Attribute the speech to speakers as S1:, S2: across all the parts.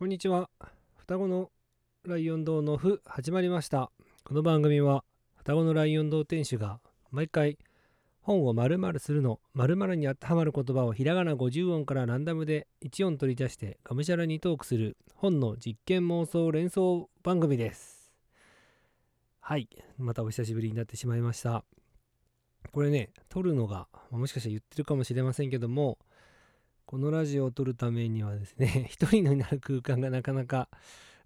S1: こんにちは。双子のライオン堂のふ始まりました。この番組は双子のライオン堂店主が毎回本を〇〇するの〇〇に当てはまる言葉をひらがな50音からランダムで1音取り出してがむしゃらにトークする本の実験妄想連想番組です。はい。またお久しぶりになってしまいました。これね撮るのがもしかしたら言ってるかもしれませんけどもこのラジオを撮るためにはですね、一人になる空間がなかなか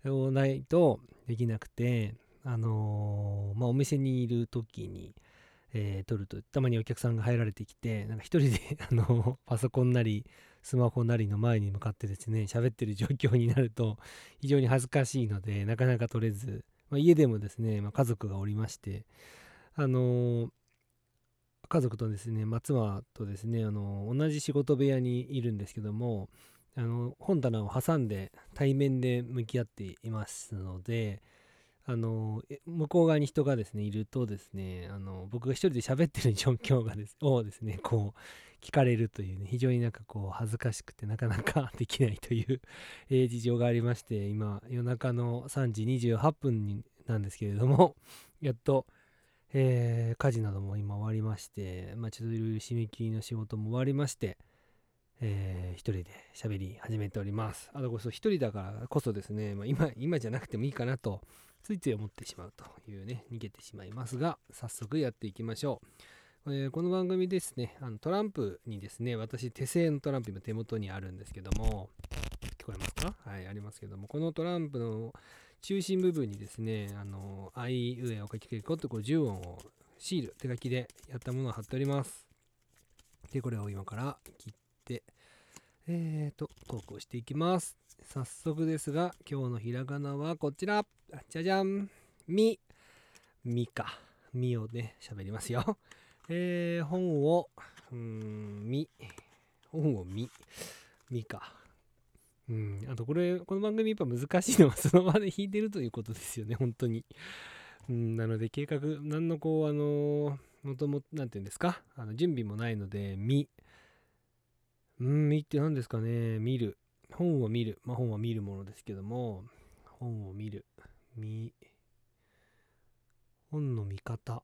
S1: ないとできなくて、あのー、まあ、お店にいる時に、えー、撮ると、たまにお客さんが入られてきて、なんか一人で あのパソコンなり、スマホなりの前に向かってですね、喋ってる状況になると、非常に恥ずかしいので、なかなか撮れず、まあ、家でもですね、まあ、家族がおりまして、あのー家族とですね、まあ、妻とですね、あの、同じ仕事部屋にいるんですけども、あの、本棚を挟んで対面で向き合っていますので、あの、向こう側に人がですね、いるとですね、あの、僕が一人で喋ってる状況がです、をですね、こう、聞かれるというね、非常になんかこう、恥ずかしくてなかなか できないという え事情がありまして、今、夜中の3時28分になんですけれども、やっと、えー、家事なども今終わりまして、まあ、ちょっといろいろ締め切りの仕事も終わりまして、えー、一人で喋り始めております。あとこそ一人だからこそですね、まあ、今、今じゃなくてもいいかなと、ついつい思ってしまうというね、逃げてしまいますが、早速やっていきましょう。えー、この番組ですね、あのトランプにですね、私手製のトランプ今手元にあるんですけども、聞こえますか？はい、ありますけども、このトランプの中心部分にですね、あの、あいうえを書きけこってこう10音をシール、手書きでやったものを貼っております。で、これを今から切って、えーと、トークをしていきます。早速ですが、今日のひらがなはこちら。じゃじゃん。み。みか。みをね、喋りますよ。えー、本を、うん、み。本をみ。みか。うん、あとこれ、この番組やっぱ難しいのは その場で弾いてるということですよね、本当に。うん、なので計画、何のこう、あのもともと、なんていうんですか、あの準備もないので、見。うん、見って何ですかね、見る。本を見る。まあ本は見るものですけども、本を見る。見。本の見方。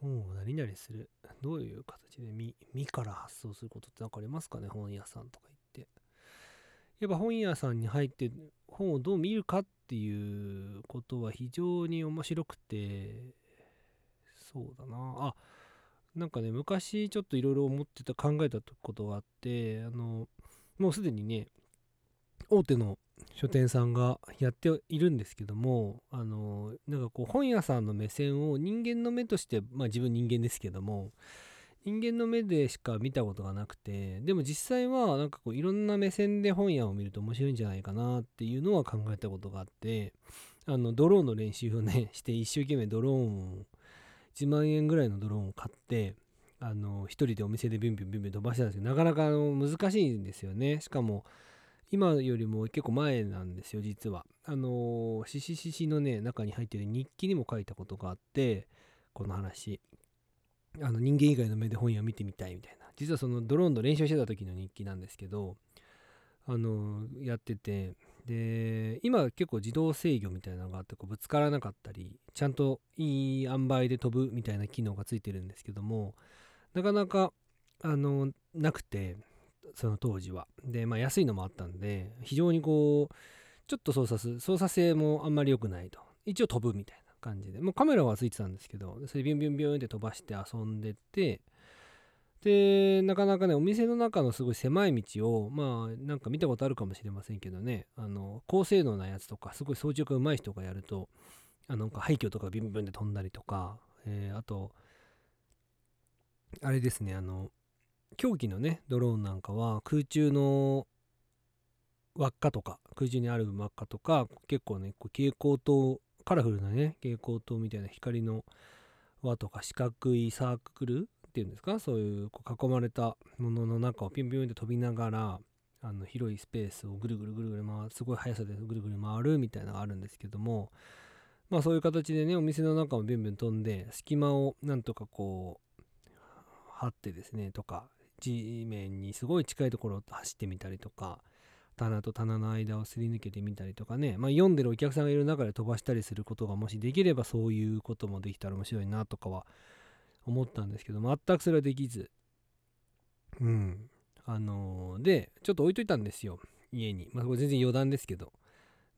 S1: 本を何々する。どういう形で見、見から発想することって何かありますかね、本屋さんとか行ってやっぱ本屋さんに入って本をどう見るかっていうことは非常に面白くてそうだな。あなんかね昔ちょっといろいろ思ってた考えたことがあってあのもうすでにね大手の書店さんがやっているんですけどもあのなんかこう本屋さんの目線を人間の目としてまあ自分人間ですけども人間の目でしか見たことがなくてでも実際はなんかこういろんな目線で本屋を見ると面白いんじゃないかなっていうのは考えたことがあってあのドローンの練習をね して一生懸命ドローンを1万円ぐらいのドローンを買ってあの一人でお店でビュンビュンビュンビュン飛ばしてたんですけどなかなかあの難しいんですよね。しかも今よりも結構前なんですよ実は。あのししししのね中に入ってる日記にも書いたことがあってこの話。あの人間以外の目で本屋を見てみたいみたいな。実はそのドローンの練習してた時の日記なんですけどあのやってて。で今結構自動制御みたいなのがあってこうぶつからなかったりちゃんといい塩梅で飛ぶみたいな機能がついてるんですけどもなかなかあのなくてその当時は。でまあ安いのもあったんで非常にこうちょっと操作する操作性もあんまり良くないと。一応飛ぶみたいな。感じで、もうカメラはついてたんですけど、それビュンビュンビュンって飛ばして遊んでて、で、なかなかね、お店の中のすごい狭い道を、まあ、なんか見たことあるかもしれませんけどね、あの、高性能なやつとか、すごい操縦が上手い人がやると、あの、廃墟とかビュンビュンで飛んだりとか、えー、あと、あれですね、あの、競技のね、ドローンなんかは空中の輪っかとか、空中にある輪っかとか、結構ね、こう蛍光灯カラフルなね蛍光灯みたいな光の輪とか四角いサークルっていうんですか？そういうこう囲まれたものの中をピュンピュンって飛びながらあの広いスペースをぐるぐるぐるぐる回るすごい速さでぐるぐる回るみたいなのがあるんですけどもまあそういう形でねお店の中をビュンビュン飛んで隙間をなんとかこう張ってですねとか地面にすごい近いところを走ってみたりとか棚と棚の間をすり抜けてみたりとかね、まあ、読んでるお客さんがいる中で飛ばしたりすることがもしできればそういうこともできたら面白いなとかは思ったんですけど全くそれはできず。うん。あのー、でちょっと置いといたんですよ。家に。まあこれ全然余談ですけど。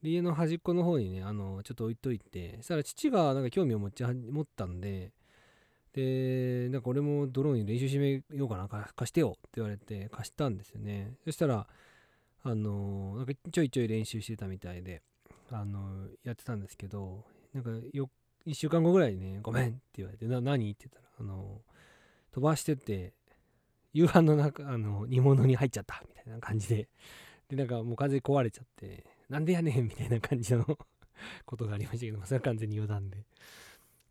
S1: で家の端っこの方にねあのー、ちょっと置いといて。そしたら父がなんか興味を持ち持ったんで。で、なんか俺もドローンに練習してみようかな、貸してよって言われて貸したんですよね。そしたら、あの、なんかちょいちょい練習してたみたいで、あの、やってたんですけど、なんかよ、1週間後ぐらいにね、ごめんって言われて、な、何って言ったら、あの、飛ばしてって、夕飯の中、あの、煮物に入っちゃったみたいな感じで、で、なんかもう完全に壊れちゃって、なんでやねんみたいな感じの ことがありましたけど、それは完全に余談で。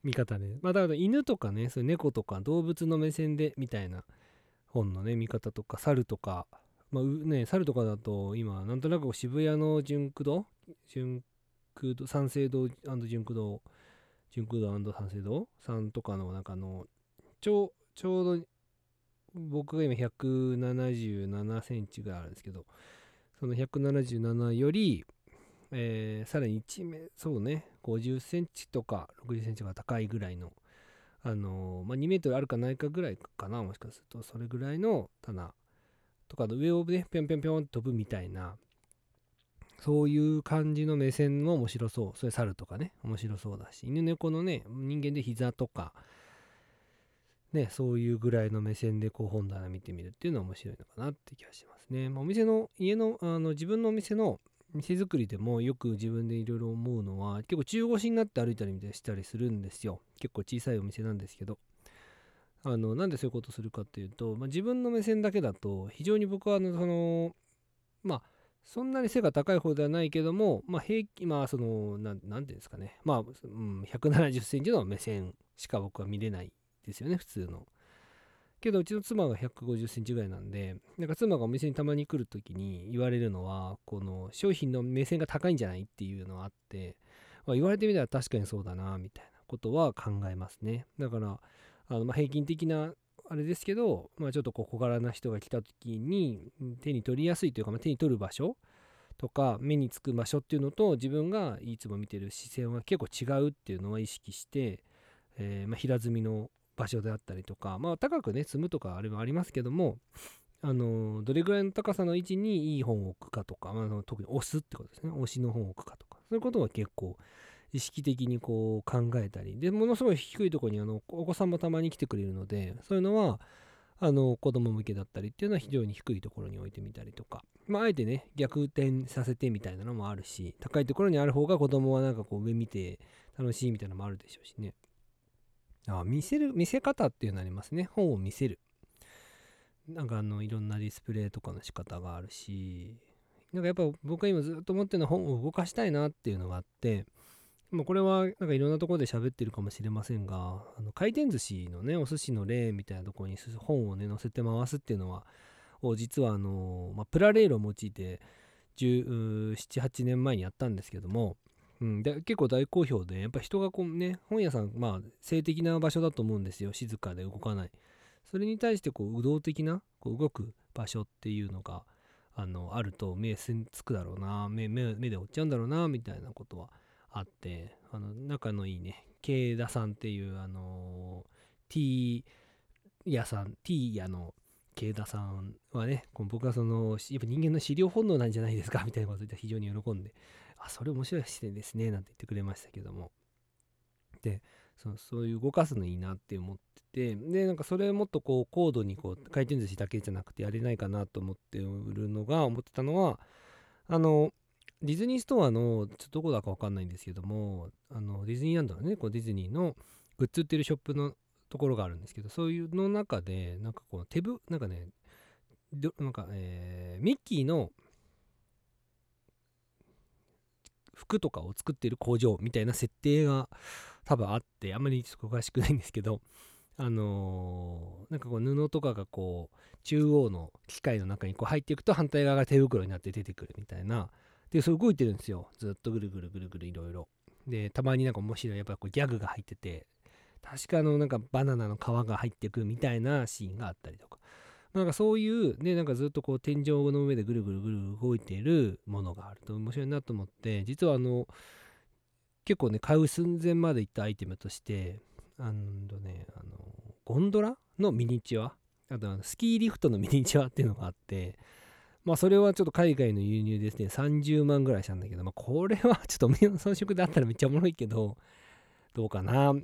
S1: 見方で。まあだから犬とかね、そういう猫とか動物の目線でみたいな本のね、見方とか、猿とか、まあね、猿とかだと今、なんとなく渋谷の純駆動？純駆動、三省堂？純駆動、純駆動三省堂？さんとかの中の、ちょちょうど僕が今177センチぐらいあるんですけど、その177より、えー、さらに1メそうね50センチとか60センチが高いぐらいのあのー、まあ、2メートルあるかないかぐらいかなもしかすると。それぐらいの棚。とかの上をねぴょんぴょんぴょん飛ぶみたいなそういう感じの目線も面白そう。それ猿とかね面白そうだし。犬猫のね人間で膝とかねそういうぐらいの目線でこう本棚見てみるっていうのは面白いのかなって気がしますね、まあ、お店の家のあの自分のお店の店作りでもよく自分でいろいろ思うのは結構中腰になって歩いたりしたりするんですよ。結構小さいお店なんですけど。あのなんでそういうことをするかっていうと、まあ、自分の目線だけだと非常に僕はあのそのまあそんなに背が高い方ではないけども、まあ、平均、まあ、その、なん、なんていうんですかね。まあ、うん、170センチの目線しか僕は見れないですよね、普通の。けどうちの妻が150センチぐらいなんで、なんか妻がお店にたまに来るときに言われるのは、この商品の目線が高いんじゃないっていうのがあって、まあ、言われてみたら確かにそうだな、みたいなことは考えますね。だから、あのまあ平均的なあれですけど、まあ、ちょっとこう小柄な人が来た時に手に取りやすいというか、まあ、手に取る場所とか目につく場所っていうのと自分がいつも見てる視線は結構違うっていうのは意識して、えー、まあ平積みの場所であったりとか、まあ、高くね、積むとかあれもありますけども、あのどれぐらいの高さの位置にいい本を置くかとか、まあ、特に押すってことですね。押しの本を置くかとか、そういうことは結構意識的にこう考えたり、で、ものすごい低いとこにあのお子さんもたまに来てくれるので、そういうのは、あの子供向けだったりっていうのは非常に低いところに置いてみたりとか、まあ、あえてね、逆転させてみたいなのもあるし、高いところにある方が子供はなんかこう上見て楽しいみたいなのもあるでしょうしね。あ見せる、見せ方っていうのありますね。本を見せる。なんかあの、いろんなディスプレイとかの仕方があるし、なんかやっぱ僕が今ずっと思ってるのは本を動かしたいなっていうのがあって、まあ、これはなんかいろんなところで喋ってるかもしれませんが、あの回転寿司のね、お寿司の例みたいなところに本をね、載せて回すっていうのは、実はあの、まあ、プラレールを用いて、17、8年前にやったんですけども、うん、で結構大好評で、やっぱ人がこうね、本屋さん、まあ、性的な場所だと思うんですよ。静かで動かない。それに対して、こう右、動的な、こう動く場所っていうのが、あの、あると、目つくだろうな、目目で追っちゃうんだろうな、みたいなことはあって、あの、仲のいいね、慶田さんっていう、あのー、T 屋さん、T 屋の慶田さんはね、この僕はその、やっぱ人間の資料本能なんじゃないですか、みたいなこと言って非常に喜んで、あ、それ面白い視点ですね、なんて言ってくれましたけども。で、そそういう動かすのいいなって思ってて、で、なんかそれもっとこう高度にこう回転寿司だけじゃなくてやれないかなと思ってるのが、思ってたのは、あの、ディズニーストアの、ちょっとどこだかわかんないんですけども、あの、ディズニーランドのね、こうディズニーのグッズ売ってるショップのところがあるんですけど、そういうの中で、なんかこう手ぶ、なんかね、なんか、えー、ミッキーの服とかを作ってる工場みたいな設定が多分あってあんまり詳しくないんですけどあのー、なんかこう布とかがこう中央の機械の中にこう入っていくと反対側が手袋になって出てくるみたいなでそれ動いてるんですよ。ずっとぐるぐるぐるぐるいろいろ。でたまになんか面白いやっぱこうギャグが入ってて確かあのなんかバナナの皮が入ってくみたいなシーンがあったりとか。なんかそういうねなんかずっとこう天井の上でぐるぐるぐる動いているものがあると面白いなと思って実はあの結構ね買う寸前までいったアイテムとしてあのねあのゴンドラのミニチュア？あとスキーリフトのミニチュアっていうのがあってまあそれはちょっと海外の輸入ですね。30万ぐらいしたんだけどまあこれはちょっとお店の装飾であったらめっちゃおもろいけどどうかな。なんか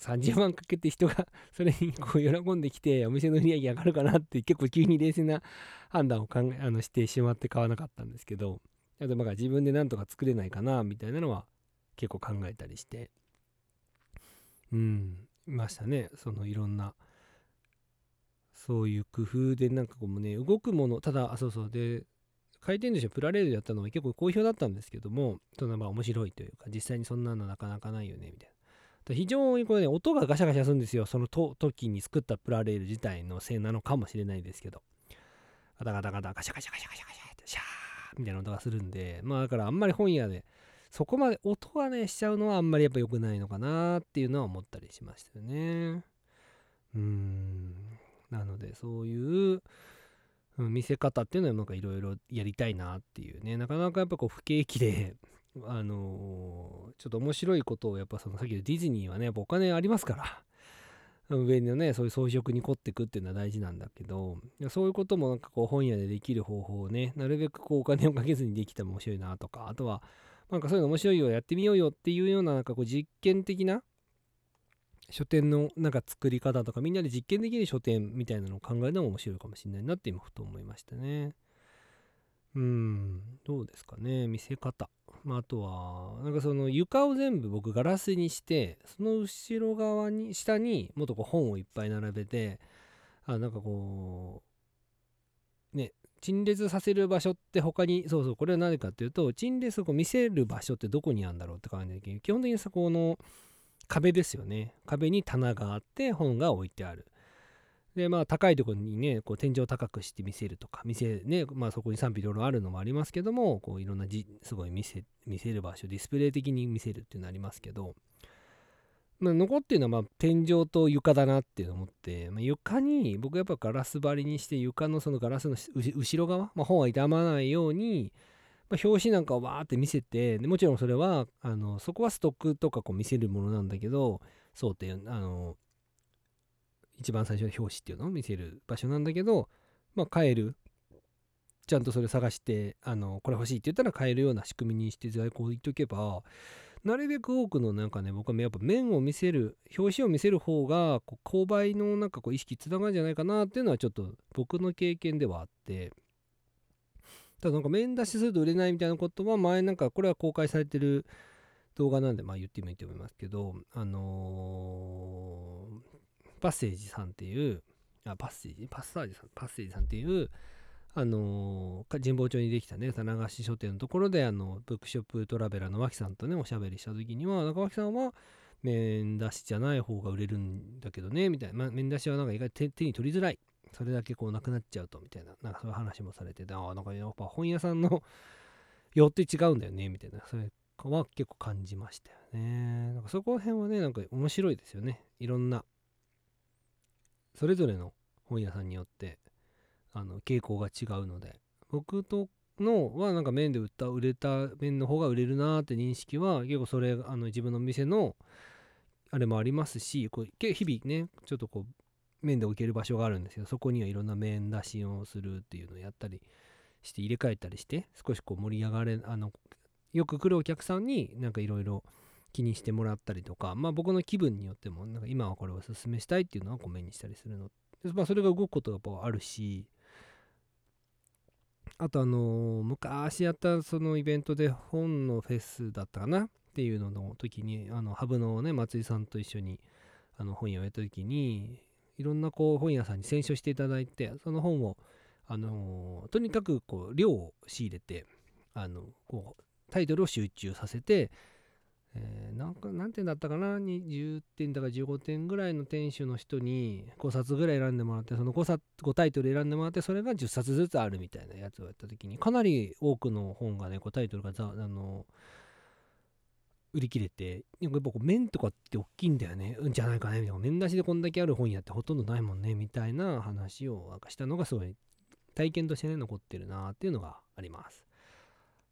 S1: 30万かけて人がそれにこう喜んできてお店の売り上げ上がるかなって結構急に冷静な判断を考えあのしてしまって買わなかったんですけどあとまあ自分でなんとか作れないかなみたいなのは結構考えたりして。うん。いましたね。そのいろんなそういう工夫でなんかこうね動くものただあそうそうで回転寿司をプラレールでやったのは結構好評だったんですけどもそのまあ面白いというか実際にそんなのなかなかないよねみたいな非常にこれね、音がガシャガシャするんですよ。その時に作ったプラレール自体のせいなのかもしれないですけど。ガタガタガタガシャガシャガシャガシャガシャってシャーみたいな音がするんで、まあだからあんまり本屋でそこまで音がねしちゃうのはあんまりやっぱ良くないのかなっていうのは思ったりしましたよね。うーん。そういう見せ方っていうのはなんかいろいろやりたいなっていうね。なかなかやっぱこう不景気で あのー、ちょっと面白いことをやっぱそのさっきのディズニーはねやっぱお金ありますから。上のねそういう装飾に凝っていくっていうのは大事なんだけどそういうこともなんかこう本屋でできる方法をねなるべくこうお金をかけずにできたら面白いなとかあとはなんかそういうの面白いよやってみようよっていうようななんかこう実験的な書店のなんか作り方とかみんなで実験できる書店みたいなのを考えるのも面白いかもしれないなって今ふと思いましたね。うん、どうですかね、見せ方。まあ、あとは、なんかその床を全部僕ガラスにして、その後ろ側に、下にもっとこう本をいっぱい並べて、あ、なんかこう、ね、陳列させる場所って他に、そうそう、これは何かっていうと、陳列をこう見せる場所ってどこにあるんだろうって感じで、基本的にさ、この壁ですよね。壁に棚があって本が置いてある。で、まあ、高いところにね、こう天井高くして見せるとか、見せ、ね、まあ、そこに賛否いろいろあるのもありますけども、こういろんなじ、すごい見せ、見せる場所、ディスプレイ的に見せるっていうのありますけど、まあ、残ってるのは、まあ、天井と床だなっていうのを思って、まあ、床に、僕やっぱガラス張りにして、床のそのガラスの後ろ側、まあ、本は傷まないように、まあ、表紙なんかをわーって見せてでもちろんそれはあのそこはストックとかこう見せるものなんだけどそうってあの一番最初の表紙っていうのを見せる場所なんだけど、まあ、買える。ちゃんとそれ探して、あの、これ欲しいって言ったら買えるような仕組みにして在庫を置いとけば、なるべく多くのなんかね、僕はやっぱ面を見せる、表紙を見せる方が、こう購買のなんかこう意識つながるんじゃないかなっていうのはちょっと僕の経験ではあって、ただなんか面出しすると売れないみたいなことは前なんかこれは公開されてる動画なんでまあ言ってもいいと思いますけど、あのー、パッセージさんっていう、あ、パッセージ？パッサージさん、パッセージさんっていう、あのー、神保町にできたね、棚菓子書店のところで、あの、ブックショップトラベラーの脇さんとね、おしゃべりした時には、中脇さんは、面出しじゃない方が売れるんだけどね、みたいな。まあ、面出しはなんか意外と手に取りづらい。それだけこうなくなっちゃうと、みたいな。なんかそういう話もされてて、ああ、なんかやっぱ本屋さんのよって違うんだよね、みたいな。それは結構感じましたよね。なんかそこら辺はね、なんか面白いですよね。いろんなそれぞれの本屋さんによってあの傾向が違うので僕とのはなんか面で売った売れた面の方が売れるなーって認識は結構それあの自分の店のあれもありますしこう日々ねちょっとこう面で置ける場所があるんですけどそこにはいろんな面出しをするっていうのをやったりして入れ替えたりして少しこう盛り上がれあのよく来るお客さんになんかいろいろ気にしてもらったりとか、まあ僕の気分によっても、なんか今はこれをおすすめしたいっていうのはコメにしたりするので。まあそれが動くことがやっぱあるし、あとあのー、昔やったそのイベントで本のフェスだったかな？っていうのの時に、あの、ハブのね、松井さんと一緒にあの本屋をやった時に、いろんなこう本屋さんに選書していただいて、その本を、あのー、とにかくこう量を仕入れて、あの、こう、タイトルを集中させて、えー、なんか、なん点だったかな ?20 点だか15点ぐらいの店主の人に5冊ぐらい選んでもらって、その 5, 冊5タイトル選んでもらって、それが10冊ずつあるみたいなやつをやった時に、かなり多くの本がね、こうタイトルがざあの売り切れて、やっぱこう面とかって大きいんだよね、うんじゃないかね、みたいな。面出しでこんだけある本屋ってほとんどないもんね、みたいな話をなんかしたのがすごい体験としてね、残ってるなっていうのがあります。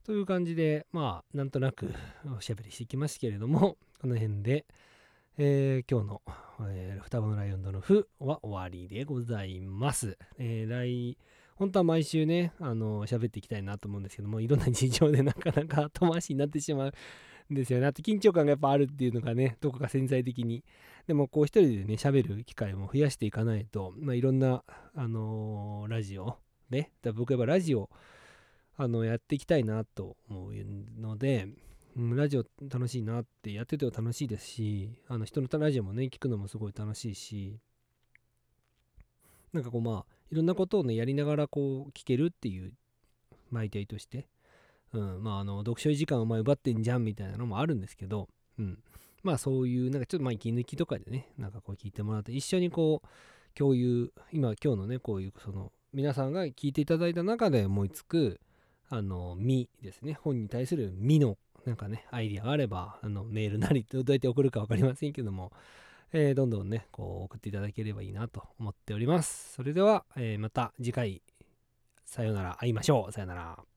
S1: という感じで、まあ、なんとなく おしゃべりしてきましたけれども、この辺で、えー今日の、えー双子のライオンドのフは終わりでございます。えー来、本当は毎週ね、あの、喋っていきたいなと思うんですけども、いろんな事情でなかなか後回しになってしまうですよね。あと緊張感がやっぱあるっていうのがね、どこか潜在的に。でも、こう一人でね、喋る機会も増やしていかないと、まあ、いろんな、あのーラジオ、ね、だ僕やっぱラジオ、あの、やっていきたいなと思うので、うん、ラジオ楽しいなってやってても楽しいですし、あの人のラジオもね、聞くのもすごい楽しいし、なんかこうまあ、いろんなことをね、やりながらこう聞けるっていう媒体として、うん、まああの、読書時間をお前奪ってんじゃんみたいなのもあるんですけど、うん、まあそういう、なんかちょっとまあ息抜きとかでね、なんかこう聞いてもらって、一緒にこう、共有、今、今日のね、こういう、その、皆さんが聞いていただいた中で思いつく、あの、身ですね、本に対する身の、なんかね、アイディアがあれば、あの、メールなり、どうやって送るか分かりませんけども、えーどんどんね、こう、送っていただければいいなと思っております。それでは、えーまた次回、さよなら、会いましょう。さよなら。